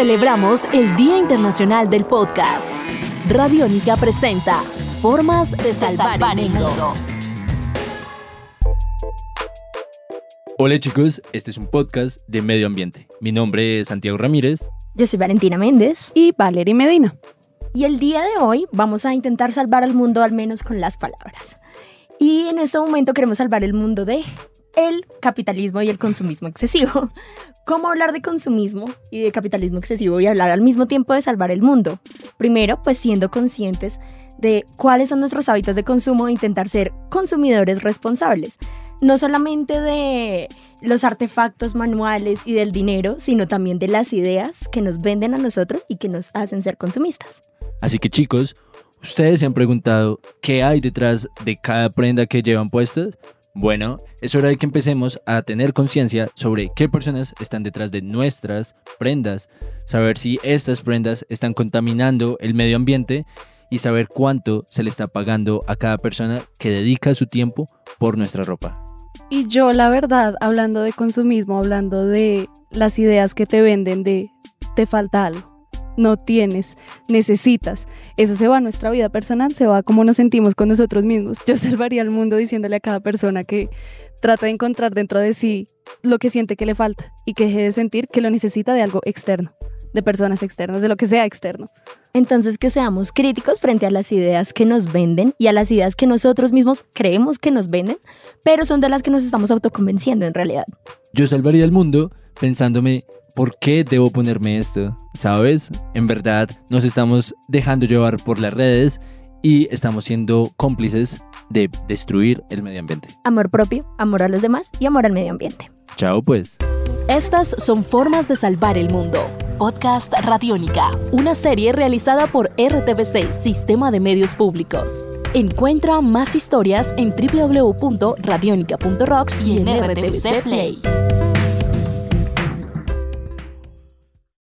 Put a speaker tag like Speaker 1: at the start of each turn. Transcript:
Speaker 1: Celebramos el Día Internacional del Podcast. Radiónica presenta Formas de salvar, el mundo.
Speaker 2: Hola chicos, este es un podcast de medio ambiente. Mi nombre es Santiago Ramírez.
Speaker 3: Yo soy Valentina Méndez.
Speaker 4: Y Valerie Medina.
Speaker 3: Y el día de hoy vamos a intentar salvar al mundo al menos con las palabras. Y en este momento queremos salvar el mundo de el capitalismo y el consumismo excesivo. ¿Cómo hablar de consumismo y de capitalismo excesivo y hablar al mismo tiempo de salvar el mundo? Primero, pues siendo conscientes de cuáles son nuestros hábitos de consumo e intentar ser consumidores responsables. No solamente de los artefactos manuales y del dinero, sino también de las ideas que nos venden a nosotros y que nos hacen ser consumistas.
Speaker 2: Así que chicos, ¿ustedes se han preguntado qué hay detrás de cada prenda que llevan puestas? Bueno, es hora de que empecemos a tener conciencia sobre qué personas están detrás de nuestras prendas, saber si estas prendas están contaminando el medio ambiente y saber cuánto se le está pagando a cada persona que dedica su tiempo por nuestra ropa.
Speaker 4: Y yo, la verdad, hablando de consumismo, hablando de las ideas que te venden de te falta algo no tienes, necesitas. Eso se va a nuestra vida personal, se va a cómo nos sentimos con nosotros mismos. Yo salvaría al mundo diciéndole a cada persona que trata de encontrar dentro de sí lo que siente que le falta y que deje de sentir que lo necesita de algo externo, de personas externas, de lo que sea externo.
Speaker 3: Entonces que seamos críticos frente a las ideas que nos venden y a las ideas que nosotros mismos creemos que nos venden, pero son de las que nos estamos autoconvenciendo en realidad.
Speaker 2: Yo salvaría al mundo pensándome ¿por qué debo ponerme esto? ¿Sabes? En verdad nos estamos dejando llevar por las redes y estamos siendo cómplices de destruir el medio ambiente.
Speaker 3: Amor propio, amor a los demás y amor al medio ambiente.
Speaker 2: Chao pues.
Speaker 1: Estas son formas de salvar el mundo. Podcast Radiónica, una serie realizada por RTBC, Sistema de Medios Públicos. Encuentra más historias en www.radionica.rocks y en RTBC Play.